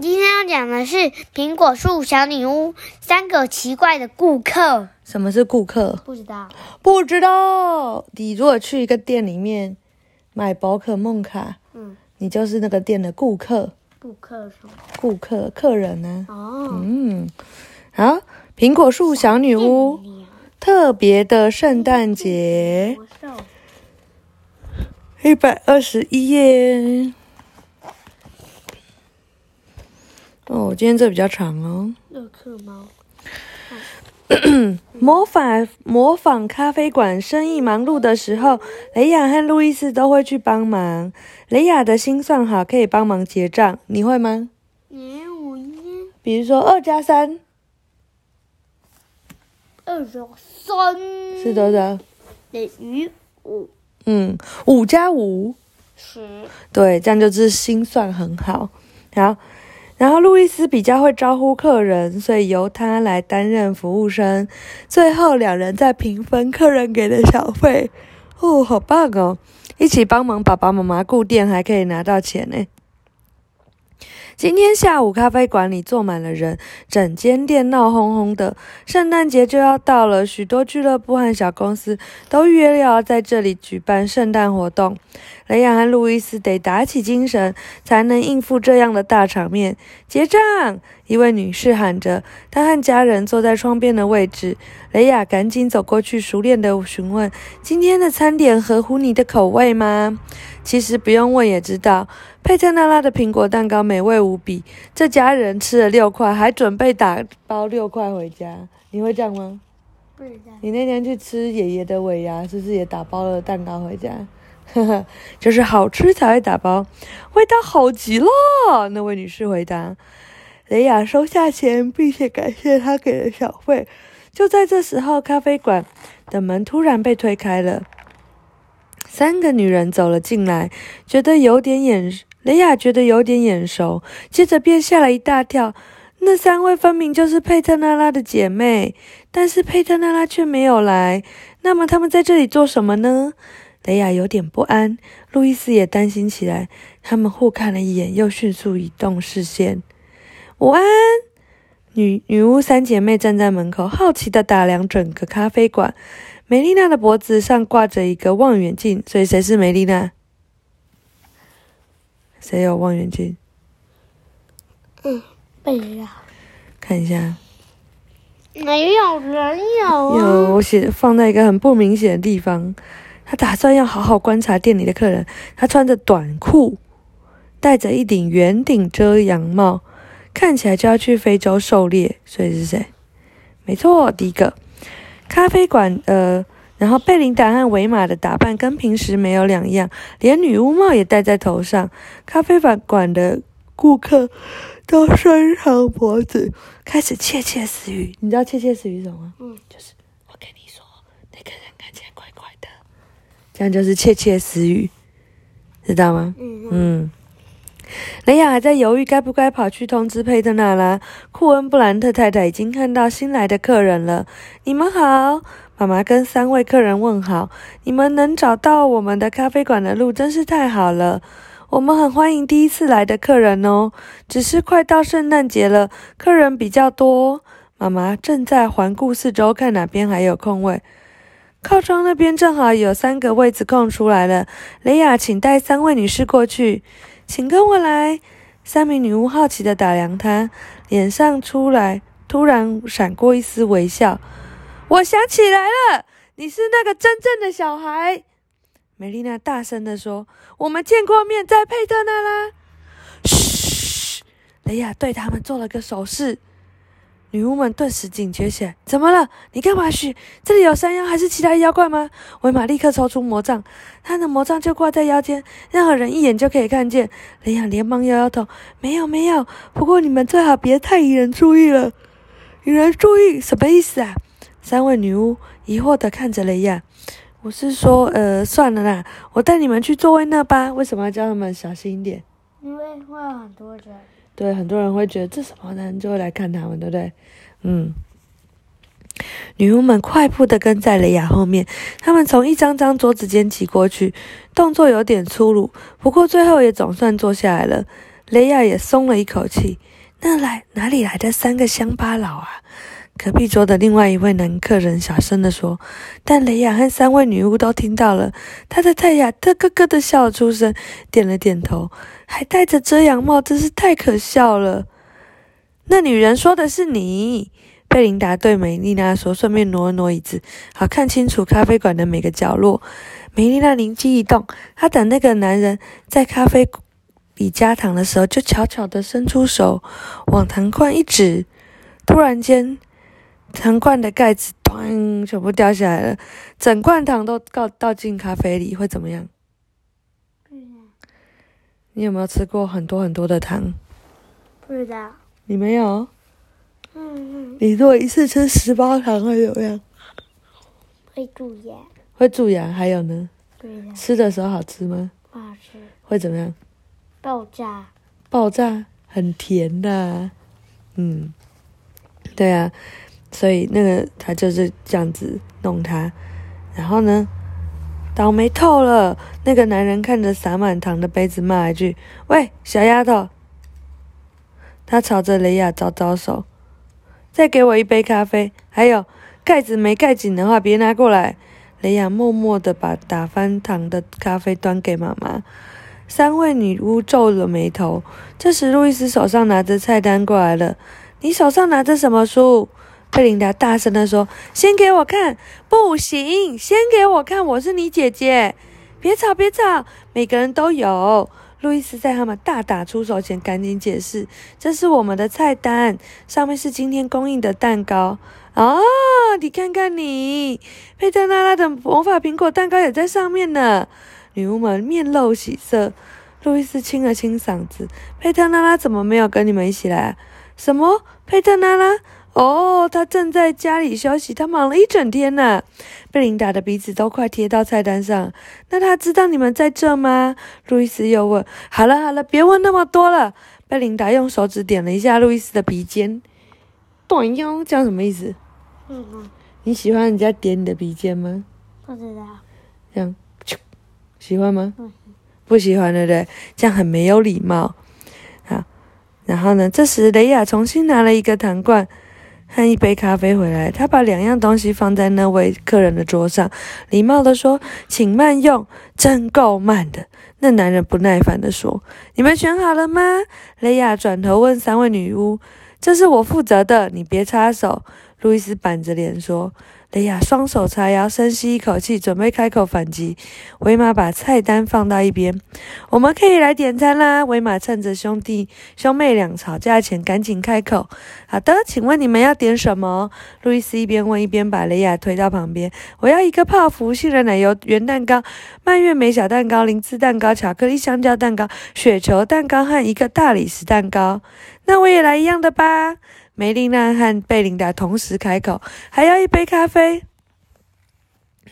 今天要讲的是苹果树小女巫三个奇怪的顾客。什么是顾客？不知道，不知道。你如果去一个店里面买宝可梦卡，嗯，你就是那个店的顾客。顾客什么？顾客，客人呢、哦，嗯，好，苹果树小女巫特别的圣诞节，一百二十一页。哦，今天这比较长哦。乐克猫。模仿模仿咖啡馆生意忙碌的时候，雷亚和路易斯都会去帮忙。雷亚的心算好，可以帮忙结账，你会吗？你五一比如说二加三二加三是多少？等于五嗯，五加五，十。对，这样就是心算很好。好，然后路易斯比较会招呼客人，所以由他来担任服务生。最后两人再平分客人给的小费。哦，好棒哦！一起帮忙爸爸妈妈顾店，还可以拿到钱呢。今天下午，咖啡馆里坐满了人，整间店闹哄哄的。圣诞节就要到了，许多俱乐部和小公司都约了要在这里举办圣诞活动。雷亚和路易斯得打起精神，才能应付这样的大场面。结账！一位女士喊着，她和家人坐在窗边的位置。雷亚赶紧走过去，熟练地询问：“今天的餐点合乎你的口味吗？”其实不用问也知道，佩特纳拉的苹果蛋糕美味无比。这家人吃了六块，还准备打包六块回家。你会这样吗？不知道。你那天去吃爷爷的尾牙，是不是也打包了蛋糕回家？呵呵，就是好吃才会打包，味道好极了。那位女士回答。雷亚收下钱，并且感谢他给的小费。就在这时候，咖啡馆的门突然被推开了，三个女人走了进来，觉得有点眼，雷亚觉得有点眼熟，接着便吓了一大跳。那三位分明就是佩特娜拉的姐妹，但是佩特娜拉却没有来。那么他们在这里做什么呢？雷亚有点不安，路易斯也担心起来。他们互看了一眼，又迅速移动视线。午安，女女巫三姐妹站在门口，好奇地打量整个咖啡馆。梅丽娜的脖子上挂着一个望远镜，所以谁是梅丽娜？谁有望远镜？嗯，不知道。看一下。没有人有啊。有，我写放在一个很不明显的地方。他打算要好好观察店里的客人。他穿着短裤，戴着一顶圆顶遮阳帽，看起来就要去非洲狩猎。所以是谁？没错，第一个咖啡馆。呃，然后贝琳达和维玛的打扮跟平时没有两样，连女巫帽也戴在头上。咖啡馆的顾客都伸长脖子，开始窃窃私语。你知道窃窃私语什么吗？嗯，就是我跟你说，那个人看起来怪怪的，这样就是窃窃私语，知道吗？嗯。雷亚还在犹豫该不该跑去通知佩特纳拉。库恩布兰特太太已经看到新来的客人了。你们好，妈妈跟三位客人问好。你们能找到我们的咖啡馆的路真是太好了。我们很欢迎第一次来的客人哦。只是快到圣诞节了，客人比较多。妈妈正在环顾四周，看哪边还有空位。靠窗那边正好有三个位子空出来了。雷亚，请带三位女士过去。请跟我来。三名女巫好奇地打量他，脸上出来突然闪过一丝微笑。我想起来了，你是那个真正的小孩。梅丽娜大声地说：“我们见过面，在佩特那拉。”嘘，雷亚对他们做了个手势。女巫们顿时警觉起来。怎么了？你干嘛嘘？这里有山妖还是其他妖怪吗？维玛立刻抽出魔杖，他的魔杖就挂在腰间，任何人一眼就可以看见。雷亚连忙摇摇头：“没有，没有。不过你们最好别太引人注意了。”引人注意什么意思啊？三位女巫疑惑地看着雷亚。我是说，呃，算了啦，我带你们去座位那吧。为什么要叫他们小心一点？因为会有很多人。对，很多人会觉得这什么人，就会来看他们，对不对？嗯。女巫们快步地跟在雷亚后面，他们从一张张桌子间挤过去，动作有点粗鲁，不过最后也总算坐下来了。雷亚也松了一口气。那来哪里来的三个乡巴佬啊？隔壁桌的另外一位男客人小声地说。但雷亚和三位女巫都听到了，他的泰雅特咯咯的笑出声，点了点头，还戴着遮阳帽，真是太可笑了。那女人说的是你，贝琳达对梅丽娜说，顺便挪了挪椅子，好看清楚咖啡馆的每个角落。梅丽娜灵机一动，她等那个男人在咖啡里加糖的时候，就悄悄地伸出手往糖罐一指，突然间，糖罐的盖子咚，全部掉下来了，整罐糖都倒倒进咖啡里，会怎么样？你有没有吃过很多很多的糖？不知道。你没有？嗯嗯。你如果一次吃十包糖会怎么样？会蛀牙。会蛀牙，还有呢？对的。吃的时候好吃吗？不好吃。会怎么样？爆炸。爆炸，很甜的。嗯，对啊，所以那个他就是这样子弄他，然后呢，倒霉透了。那个男人看着洒满糖的杯子，骂一句：“喂，小丫头！”他朝着雷亚招招手：“再给我一杯咖啡，还有盖子没盖紧的话，别拿过来。”雷亚默默地把打翻糖的咖啡端给妈妈。三位女巫皱了眉头。这时，路易斯手上拿着菜单过来了。“你手上拿着什么书？”贝琳达大声地说。“先给我看！”“不行，先给我看！我是你姐姐。”“别吵，别吵！每个人都有。”路易斯在他们大打出手前赶紧解释：“这是我们的菜单，上面是今天供应的蛋糕。”啊！你看看你，佩特拉拉的魔法苹果蛋糕也在上面呢。女巫们面露喜色。路易斯清了清嗓子：“佩特拉拉怎么没有跟你们一起来？”“什么？佩特拉拉？哦，他正在家里休息，他忙了一整天呢。”贝琳达的鼻子都快贴到菜单上。那他知道你们在这吗？路易斯又问。“好了好了，别问那么多了。”贝琳达用手指点了一下路易斯的鼻尖。“短腰，这样什么意思？”嗯嗯，你喜欢人家点你的鼻尖吗？不知道。这样，喜欢吗？不喜欢，对不对？这样很没有礼貌。好，然后呢？这时雷亚重新拿了一个糖罐喝一杯咖啡回来，他把两样东西放在那位客人的桌上，礼貌地说：“请慢用，真够慢的。”那男人不耐烦地说：“你们选好了吗？”雷亚转头问三位女巫：“这是我负责的，你别插手。”路易斯板着脸说：“雷亚，双手叉腰，深吸一口气，准备开口反击。”维玛把菜单放到一边：“我们可以来点餐啦！”维玛趁着兄弟兄妹俩吵架前，赶紧开口：“好的，请问你们要点什么？”路易斯一边问，一边把雷亚推到旁边：“我要一个泡芙杏仁奶油圆蛋糕、蔓越莓小蛋糕、零次蛋糕、巧克力香蕉蛋糕、雪球蛋糕和一个大理石蛋糕。”那我也来一样的吧。梅丽娜和贝琳达同时开口：“还要一杯咖啡。”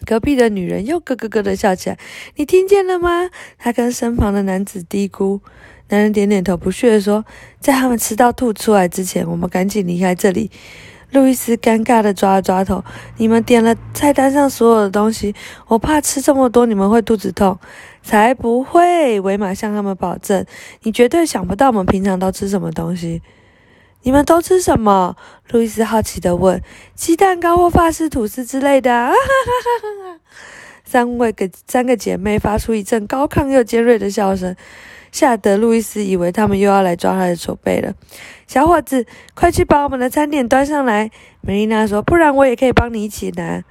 隔壁的女人又咯咯咯的笑起来。你听见了吗？她跟身旁的男子嘀咕。男人点点头，不屑地说：“在他们吃到吐出来之前，我们赶紧离开这里。”路易斯尴尬的抓了抓头：“你们点了菜单上所有的东西，我怕吃这么多你们会肚子痛。”才不会！维玛向他们保证：“你绝对想不到我们平常都吃什么东西。”你们都吃什么？路易斯好奇地问。鸡蛋糕或法式吐司之类的。啊哈哈哈哈！三位个三个姐妹发出一阵高亢又尖锐的笑声，吓得路易斯以为他们又要来抓他的手背了。小伙子，快去把我们的餐点端上来！梅丽娜说，不然我也可以帮你一起拿。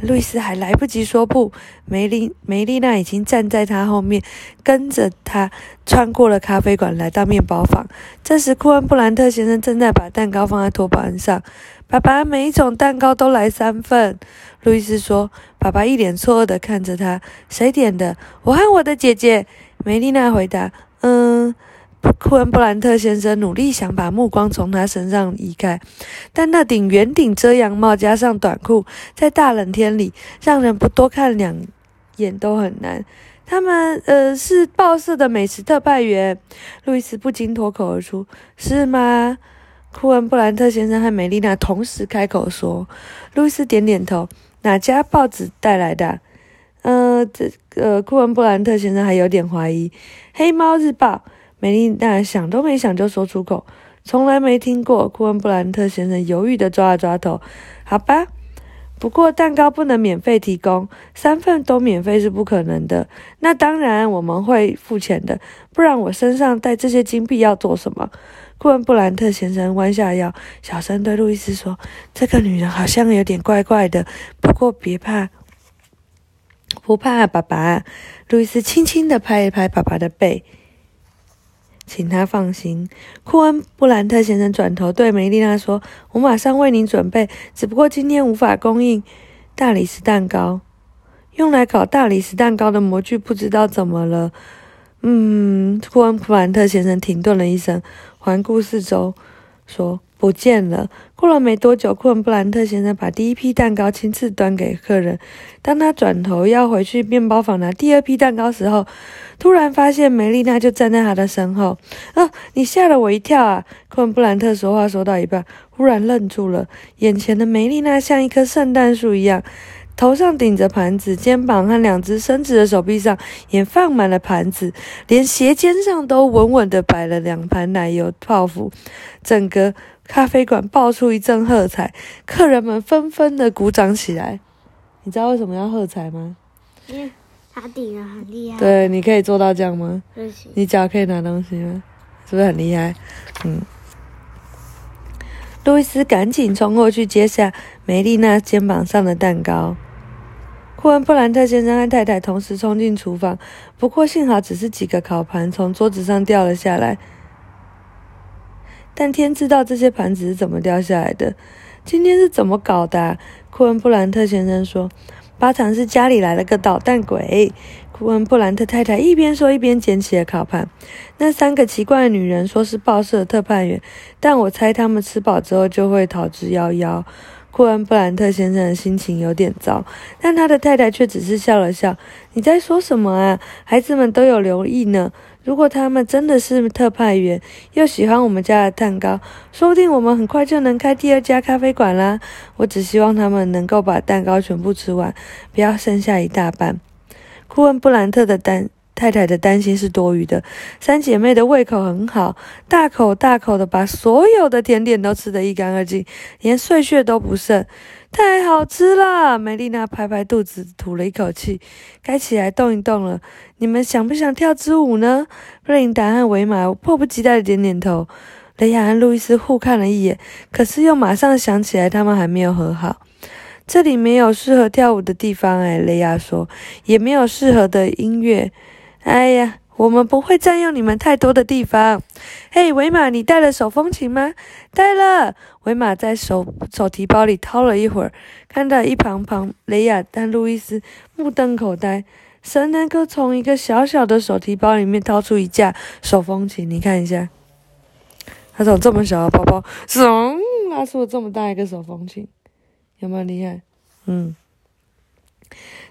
路易斯还来不及说不，梅丽梅丽娜已经站在他后面，跟着他穿过了咖啡馆，来到面包房。这时，库恩布兰特先生正在把蛋糕放在托盘上。爸爸，每一种蛋糕都来三份。路易斯说。爸爸一脸错愕地看着他。谁点的？我和我的姐姐。梅丽娜回答。嗯。库恩布兰特先生努力想把目光从他身上移开，但那顶圆顶遮阳帽加上短裤，在大冷天里，让人不多看两眼都很难。他们，呃，是报社的美食特派员。路易斯不禁脱口而出：“是吗？”库恩布兰特先生和美丽娜同时开口说。路易斯点点头：“哪家报纸带来的？”“呃，这，呃，库恩布兰特先生还有点怀疑，《黑猫日报》。”美丽娜想都没想就说出口：“从来没听过。”库恩布兰特先生犹豫的抓了抓头：“好吧，不过蛋糕不能免费提供，三份都免费是不可能的。那当然我们会付钱的，不然我身上带这些金币要做什么？”库恩布兰特先生弯下腰，小声对路易斯说：“这个女人好像有点怪怪的，不过别怕，不怕，爸爸。”路易斯轻轻地拍一拍爸爸的背，请他放心。库恩布兰特先生转头对梅丽娜说：“我马上为您准备，只不过今天无法供应大理石蛋糕。用来烤大理石蛋糕的模具不知道怎么了。”嗯，库恩布兰特先生停顿了一声。环顾四周，说：“不见了。”过了没多久，库恩布兰特先生把第一批蛋糕亲自端给客人。当他转头要回去面包房拿第二批蛋糕时候，突然发现梅丽娜就站在他的身后。“啊，你吓了我一跳啊！”库恩布兰特说话说到一半，忽然愣住了。眼前的梅丽娜像一棵圣诞树一样。头上顶着盘子，肩膀和两只伸直的手臂上也放满了盘子，连鞋尖上都稳稳地摆了两盘奶油泡芙。整个咖啡馆爆出一阵喝彩，客人们纷纷的鼓掌起来。你知道为什么要喝彩吗？因为他顶的很厉害。对，你可以做到这样吗？你脚可以拿东西吗？是不是很厉害？嗯。路易斯赶紧冲过去接下梅丽娜肩膀上的蛋糕。库恩布兰特先生和太太同时冲进厨房，不过幸好只是几个烤盘从桌子上掉了下来。但天知道这些盘子是怎么掉下来的。今天是怎么搞的？库恩布兰特先生说：“八成是家里来了个捣蛋鬼。”库恩布兰特太太一边说一边捡起了烤盘。那三个奇怪的女人说是报社特派员，但我猜他们吃饱之后就会逃之夭夭。库恩布兰特先生的心情有点糟，但他的太太却只是笑了笑。“你在说什么啊？孩子们都有留意呢。如果他们真的是特派员，又喜欢我们家的蛋糕，说不定我们很快就能开第二家咖啡馆啦。我只希望他们能够把蛋糕全部吃完，不要剩下一大半。”库恩布兰特的蛋。太太的担心是多余的。三姐妹的胃口很好，大口大口的把所有的甜点都吃得一干二净，连碎屑都不剩，太好吃了！美丽娜拍拍肚子，吐了一口气，该起来动一动了。你们想不想跳支舞呢？布琳达和维玛迫不及待的点点头。雷亚和路易斯互看了一眼，可是又马上想起来，他们还没有和好。这里没有适合跳舞的地方，哎，雷亚说，也没有适合的音乐。哎呀，我们不会占用你们太多的地方。嘿，维玛，你带了手风琴吗？带了。维玛在手手提包里掏了一会儿，看到一旁旁雷亚丹路易斯目瞪口呆。谁能够从一个小小的手提包里面掏出一架手风琴？你看一下，他从这么小的包包，嗖，拉出了这么大一个手风琴，有没有厉害？嗯。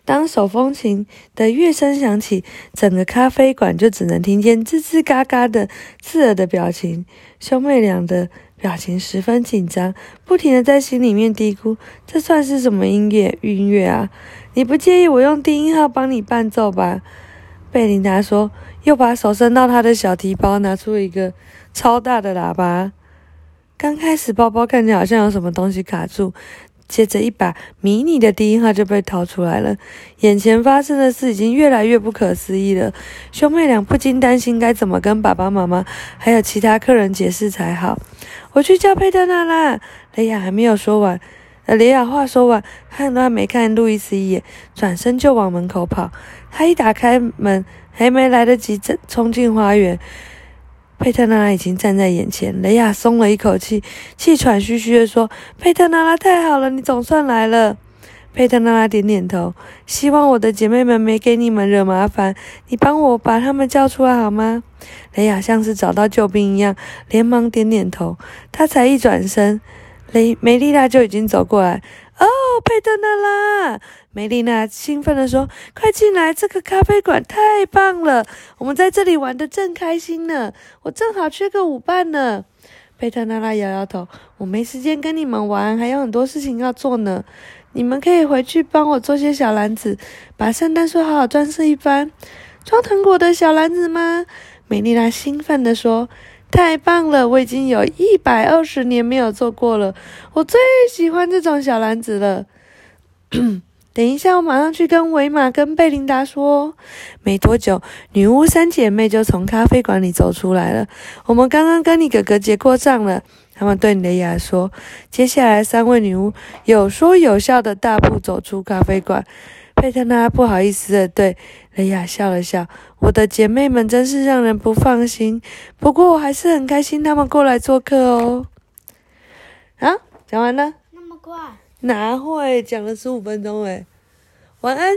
当手风琴的乐声响起，整个咖啡馆就只能听见吱吱嘎嘎的刺耳的表情。兄妹俩的表情十分紧张，不停的在心里面嘀咕：“这算是什么音乐？音乐啊！你不介意我用低音号帮你伴奏吧？”贝琳达说，又把手伸到他的小提包，拿出一个超大的喇叭。刚开始，包包看见好像有什么东西卡住。接着，一把迷你的低音号就被掏出来了。眼前发生的事已经越来越不可思议了，兄妹俩不禁担心该怎么跟爸爸妈妈还有其他客人解释才好。我去叫佩特娜啦！雷亚还没有说完，呃，雷亚话说完，看都还没看路易斯一眼，转身就往门口跑。他一打开门，还没来得及冲进花园。佩特娜拉已经站在眼前，雷亚松了一口气，气喘吁吁地说：“佩特娜拉，太好了，你总算来了。”佩特娜拉点点头，希望我的姐妹们没给你们惹麻烦，你帮我把她们叫出来好吗？雷亚像是找到救兵一样，连忙点点头。他才一转身，雷梅丽娜就已经走过来。哦，佩特娜拉！梅丽娜兴奋地说：“快进来，这个咖啡馆太棒了，我们在这里玩的正开心呢。我正好缺个舞伴呢。”佩特娜拉摇摇头：“我没时间跟你们玩，还有很多事情要做呢。你们可以回去帮我做些小篮子，把圣诞树好好装饰一番。装糖果的小篮子吗？”美丽娜兴奋地说：“太棒了！我已经有一百二十年没有做过了，我最喜欢这种小篮子了。等一下，我马上去跟维玛跟贝琳达说。”没多久，女巫三姐妹就从咖啡馆里走出来了。我们刚刚跟你哥哥结过账了。他们对雷亚说：“接下来，三位女巫有说有笑的大步走出咖啡馆。”佩特拉不好意思的对雷亚笑了笑：“我的姐妹们真是让人不放心，不过我还是很开心她们过来做客哦。”啊，讲完了？那么快？哪会讲了十五分钟？诶晚安。